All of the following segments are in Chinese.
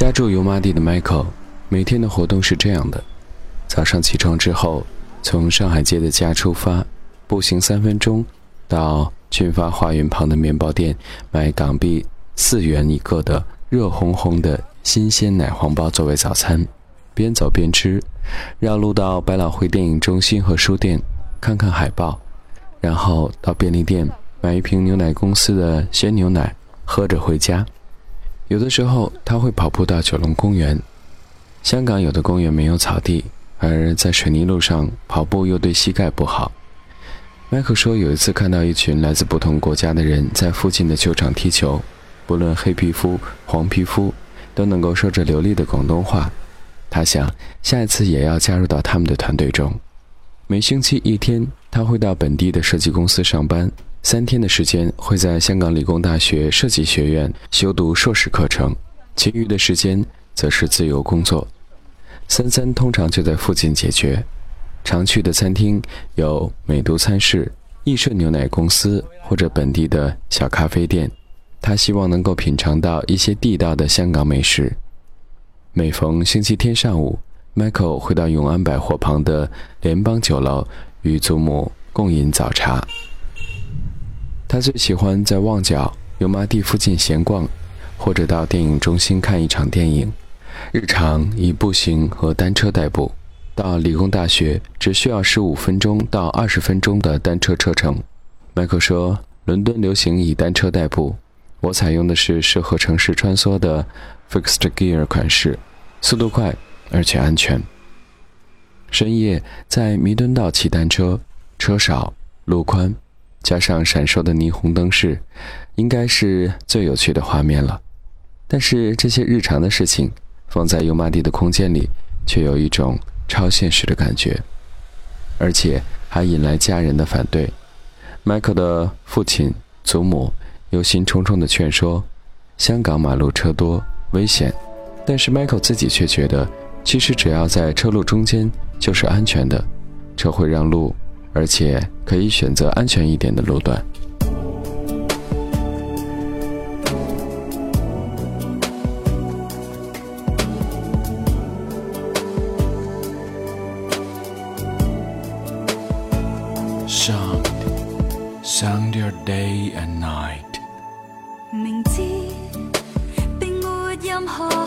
家住油麻地的 Michael，每天的活动是这样的：早上起床之后，从上海街的家出发，步行三分钟，到俊发花园旁的面包店买港币四元一个的热烘烘的新鲜奶黄包作为早餐，边走边吃，绕路到百老汇电影中心和书店看看海报，然后到便利店买一瓶牛奶公司的鲜牛奶，喝着回家。有的时候他会跑步到九龙公园。香港有的公园没有草地，而在水泥路上跑步又对膝盖不好。迈克说，有一次看到一群来自不同国家的人在附近的球场踢球，不论黑皮肤、黄皮肤，都能够说着流利的广东话。他想，下一次也要加入到他们的团队中。每星期一天，他会到本地的设计公司上班。三天的时间会在香港理工大学设计学院修读硕士课程，其余的时间则是自由工作。三三通常就在附近解决，常去的餐厅有美都餐室、益顺牛奶公司或者本地的小咖啡店。他希望能够品尝到一些地道的香港美食。每逢星期天上午，Michael 会到永安百货旁的联邦酒楼与祖母共饮早茶。他最喜欢在旺角油麻地附近闲逛，或者到电影中心看一场电影。日常以步行和单车代步。到理工大学只需要十五分钟到二十分钟的单车车程。迈克说：“伦敦流行以单车代步，我采用的是适合城市穿梭的 Fixed Gear 款式，速度快而且安全。深夜在弥敦道骑单车，车少路宽。”加上闪烁的霓虹灯饰，应该是最有趣的画面了。但是这些日常的事情，放在油麻地的空间里，却有一种超现实的感觉，而且还引来家人的反对。Michael 的父亲、祖母忧心忡忡地劝说：“香港马路车多，危险。”但是 Michael 自己却觉得，其实只要在车路中间就是安全的，车会让路。而且可以选择安全一点的路段。Sound, sound your day and night。明知并没任何。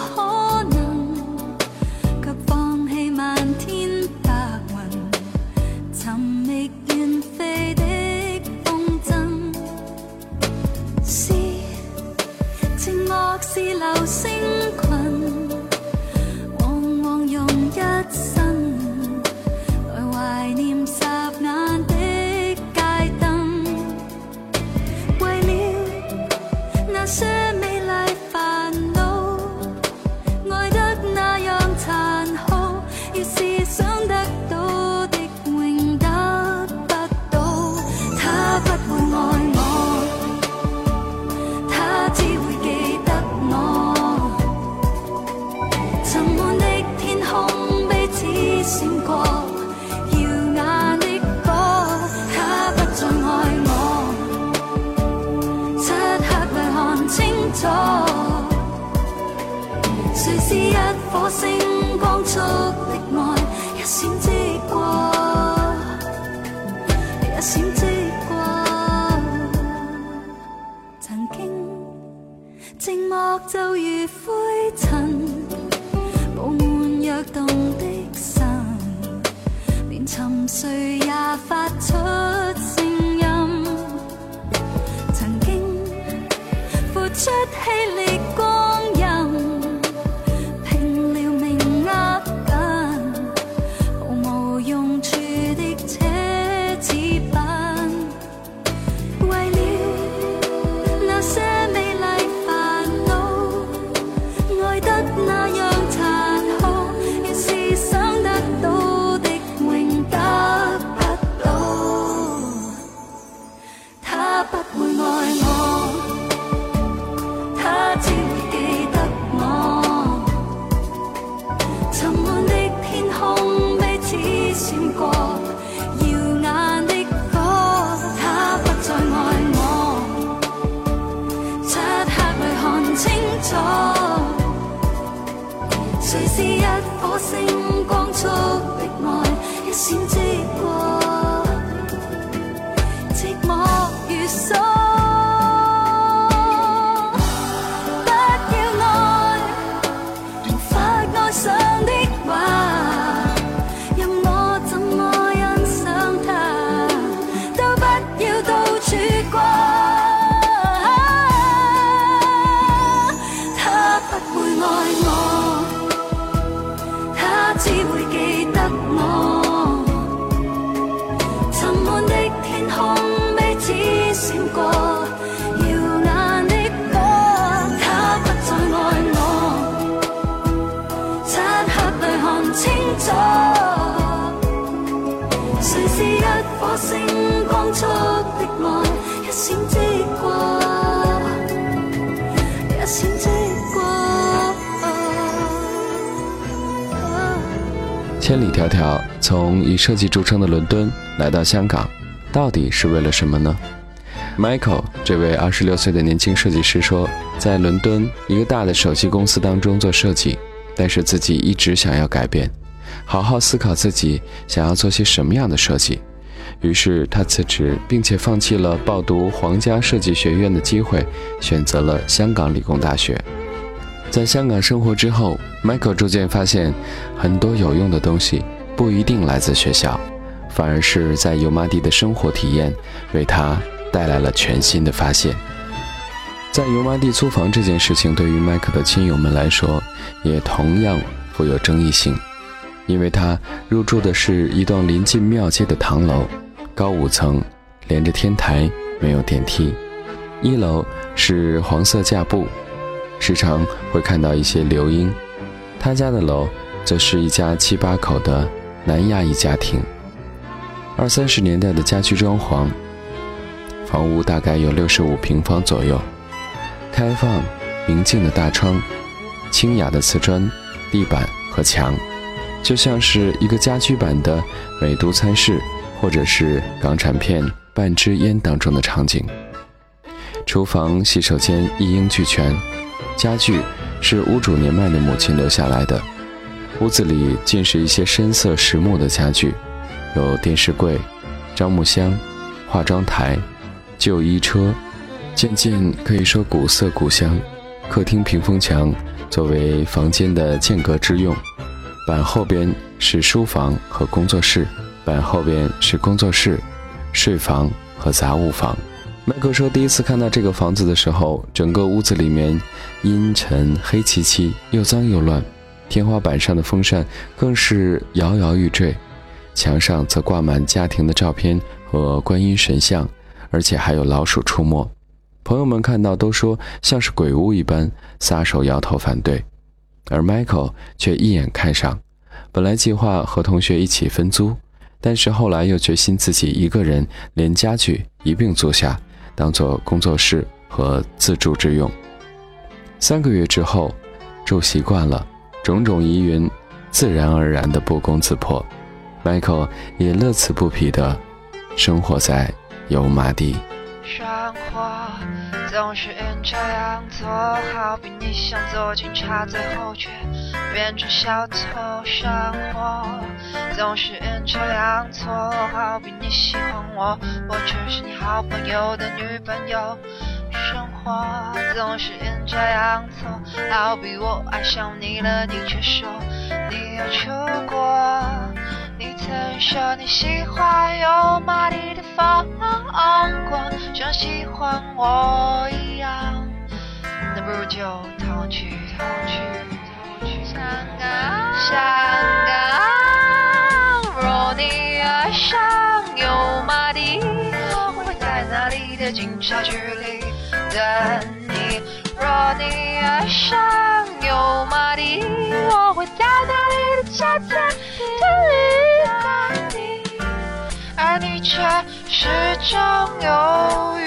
火星光速。出的爱，一千里迢迢从以设计著称的伦敦来到香港，到底是为了什么呢？Michael 这位二十六岁的年轻设计师说，在伦敦一个大的手机公司当中做设计，但是自己一直想要改变，好好思考自己想要做些什么样的设计。于是他辞职，并且放弃了报读皇家设计学院的机会，选择了香港理工大学。在香港生活之后，Michael 逐渐发现，很多有用的东西不一定来自学校，反而是在油麻地的生活体验为他带来了全新的发现。在油麻地租房这件事情，对于 Michael 的亲友们来说，也同样富有争议性，因为他入住的是一栋临近庙街的唐楼，高五层，连着天台，没有电梯，一楼是黄色架布。时常会看到一些流莺。他家的楼则是一家七八口的南亚裔家庭，二三十年代的家居装潢。房屋大概有六十五平方左右，开放、明净的大窗，清雅的瓷砖地板和墙，就像是一个家居版的美都餐室，或者是港产片《半支烟》当中的场景。厨房、洗手间一应俱全。家具是屋主年迈的母亲留下来的，屋子里尽是一些深色实木的家具，有电视柜、樟木箱、化妆台、旧衣车，渐渐可以说古色古香。客厅屏风墙作为房间的间隔之用，板后边是书房和工作室，板后边是工作室、睡房和杂物房。麦克说：“第一次看到这个房子的时候，整个屋子里面阴沉、黑漆漆，又脏又乱。天花板上的风扇更是摇摇欲坠，墙上则挂满家庭的照片和观音神像，而且还有老鼠出没。朋友们看到都说像是鬼屋一般，撒手摇头反对。而 Michael 却一眼看上，本来计划和同学一起分租，但是后来又决心自己一个人连家具一并租下。”当做工作室和自住之用。三个月之后，住习惯了，种种疑云自然而然的不攻自破。Michael 也乐此不疲的生活在油麻地。生活总是这样做，好比你想做警察，最后却变成小偷。生活总是这样做，好比你喜欢我，我却是你好朋友的女朋友。生活总是这样做，好比我爱上你了，你却说你要出国。曾说你喜欢油麻地的风光，像喜欢我一样。那不如就逃去，逃去，逃去香港，香港。若你爱上油麻地，我会在那里的警察局里等你。若你爱上油麻地，我会在那里的茶餐厅里。而你却始终犹豫。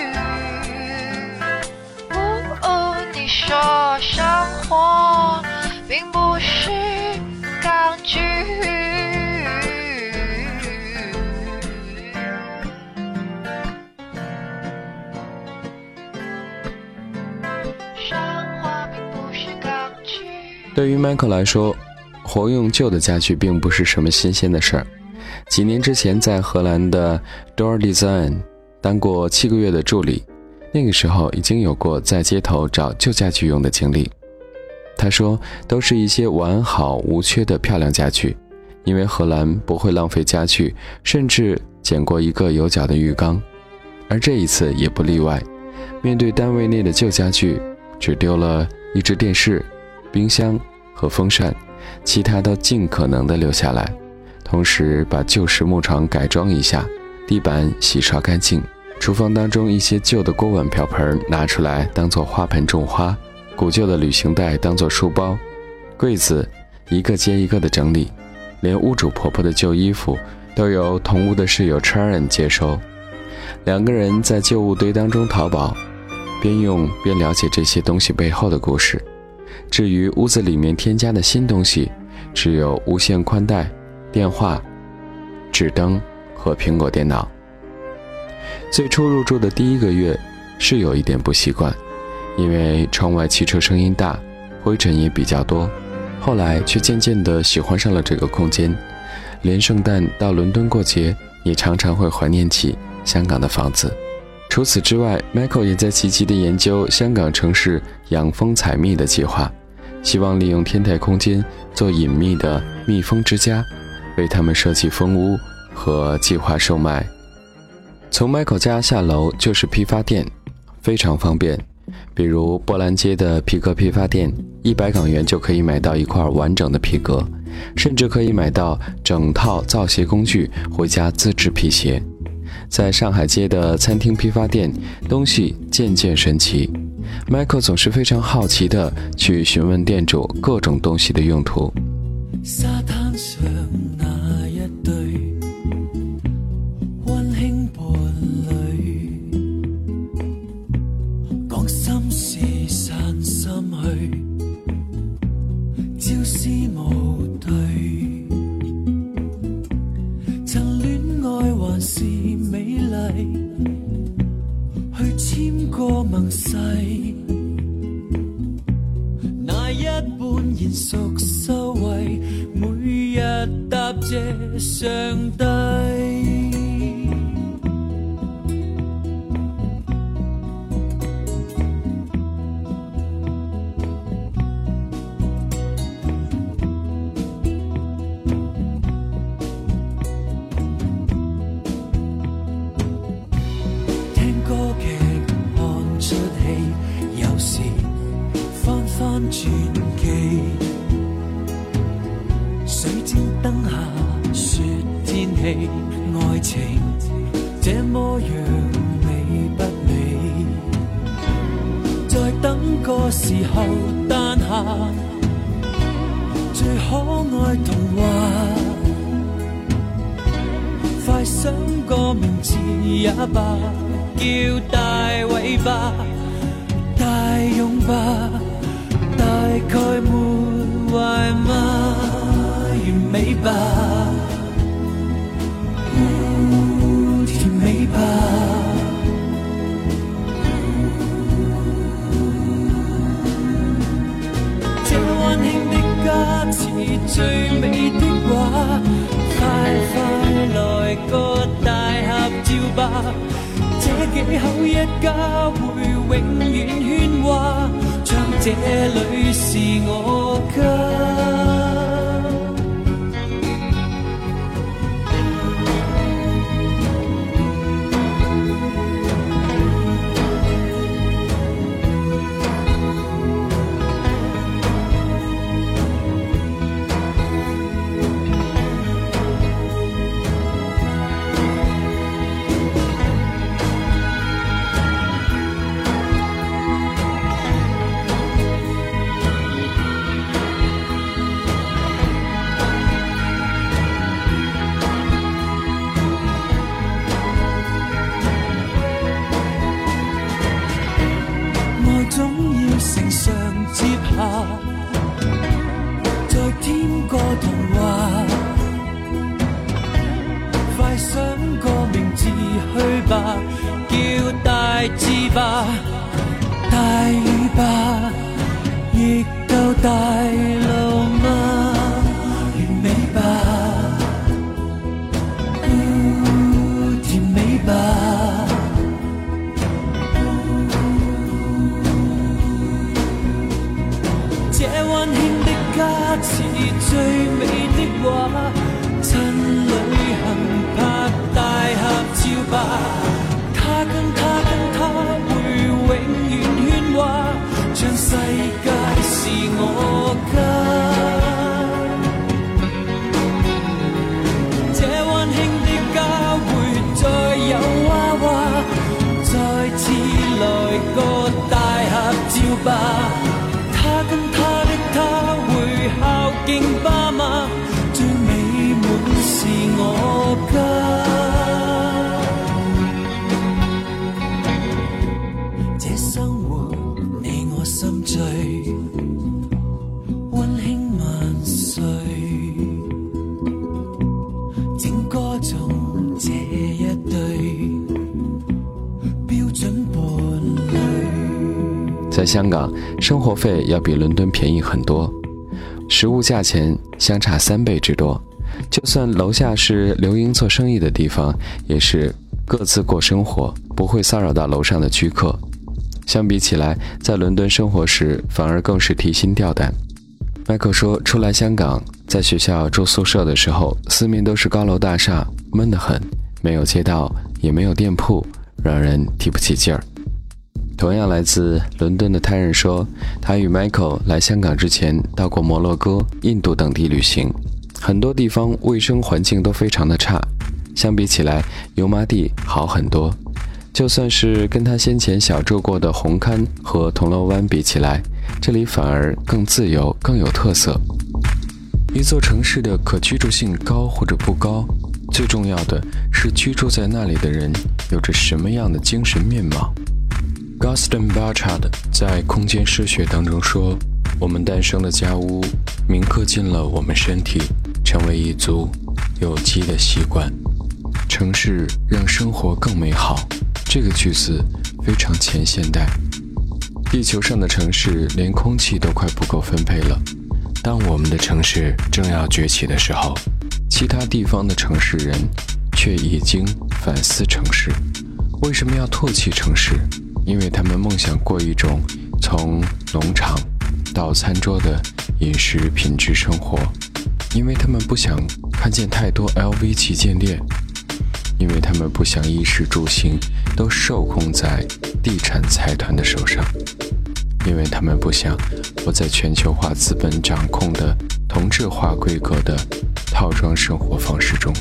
你说生活并不是钢锯。对于 Michael 来说，活用旧的家具并不是什么新鲜的事儿。几年之前，在荷兰的 Door Design 当过七个月的助理，那个时候已经有过在街头找旧家具用的经历。他说，都是一些完好无缺的漂亮家具，因为荷兰不会浪费家具，甚至捡过一个有脚的浴缸，而这一次也不例外。面对单位内的旧家具，只丢了一只电视、冰箱和风扇，其他都尽可能的留下来。同时把旧实木床改装一下，地板洗刷干净，厨房当中一些旧的锅碗瓢盆拿出来当做花盆种花，古旧的旅行袋当做书包，柜子一个接一个的整理，连屋主婆婆的旧衣服都由同屋的室友 Charon 接收。两个人在旧物堆当中淘宝，边用边了解这些东西背后的故事。至于屋子里面添加的新东西，只有无线宽带。电话、纸灯和苹果电脑。最初入住的第一个月是有一点不习惯，因为窗外汽车声音大，灰尘也比较多。后来却渐渐地喜欢上了这个空间，连圣诞到伦敦过节也常常会怀念起香港的房子。除此之外，Michael 也在积极地研究香港城市养蜂采蜜的计划，希望利用天台空间做隐秘的蜜蜂之家。为他们设计蜂屋和计划售卖。从 Michael 家下楼就是批发店，非常方便。比如波兰街的皮革批发店，一百港元就可以买到一块完整的皮革，甚至可以买到整套造鞋工具回家自制皮鞋。在上海街的餐厅批发店，东西件件神奇。Michael 总是非常好奇地去询问店主各种东西的用途。沙滩上。熟收为每日答谢上帝。个时候诞下最可爱童话，快想个名字也罢，叫大尾巴、大拥抱，大概没坏吗？完美吧。最美的话，快快来个大合照吧！这几口一家会永远喧哗，像这里是我家。这温馨的家似最美的画，趁旅行拍大合照吧。他跟他跟他会永远喧哗，像世界是我家。生活你我心醉，温馨萬歲，請歌頌這一對標準伴侶。在香港，生活费要比伦敦便宜很多，食物价钱相差三倍之多。就算楼下是刘英做生意的地方，也是各自过生活，不会骚扰到楼上的居客。相比起来，在伦敦生活时反而更是提心吊胆。迈克说，初来香港，在学校住宿舍的时候，四面都是高楼大厦，闷得很，没有街道，也没有店铺，让人提不起劲儿。同样来自伦敦的泰人说，他与 Michael 来香港之前到过摩洛哥、印度等地旅行，很多地方卫生环境都非常的差，相比起来，油麻地好很多。就算是跟他先前小住过的红磡和铜锣湾比起来，这里反而更自由、更有特色。一座城市的可居住性高或者不高，最重要的是居住在那里的人有着什么样的精神面貌。Gaston b a r c h a r d 在《空间诗学》当中说：“我们诞生的家屋铭刻进了我们身体，成为一族有机的习惯。城市让生活更美好。”这个句子非常前现代。地球上的城市连空气都快不够分配了。当我们的城市正要崛起的时候，其他地方的城市人却已经反思城市。为什么要唾弃城市？因为他们梦想过一种从农场到餐桌的饮食品质生活，因为他们不想看见太多 LV 旗舰店，因为他们不想衣食住行都受控在地产财团的手上，因为他们不想活在全球化资本掌控的同质化规格的套装生活方式中。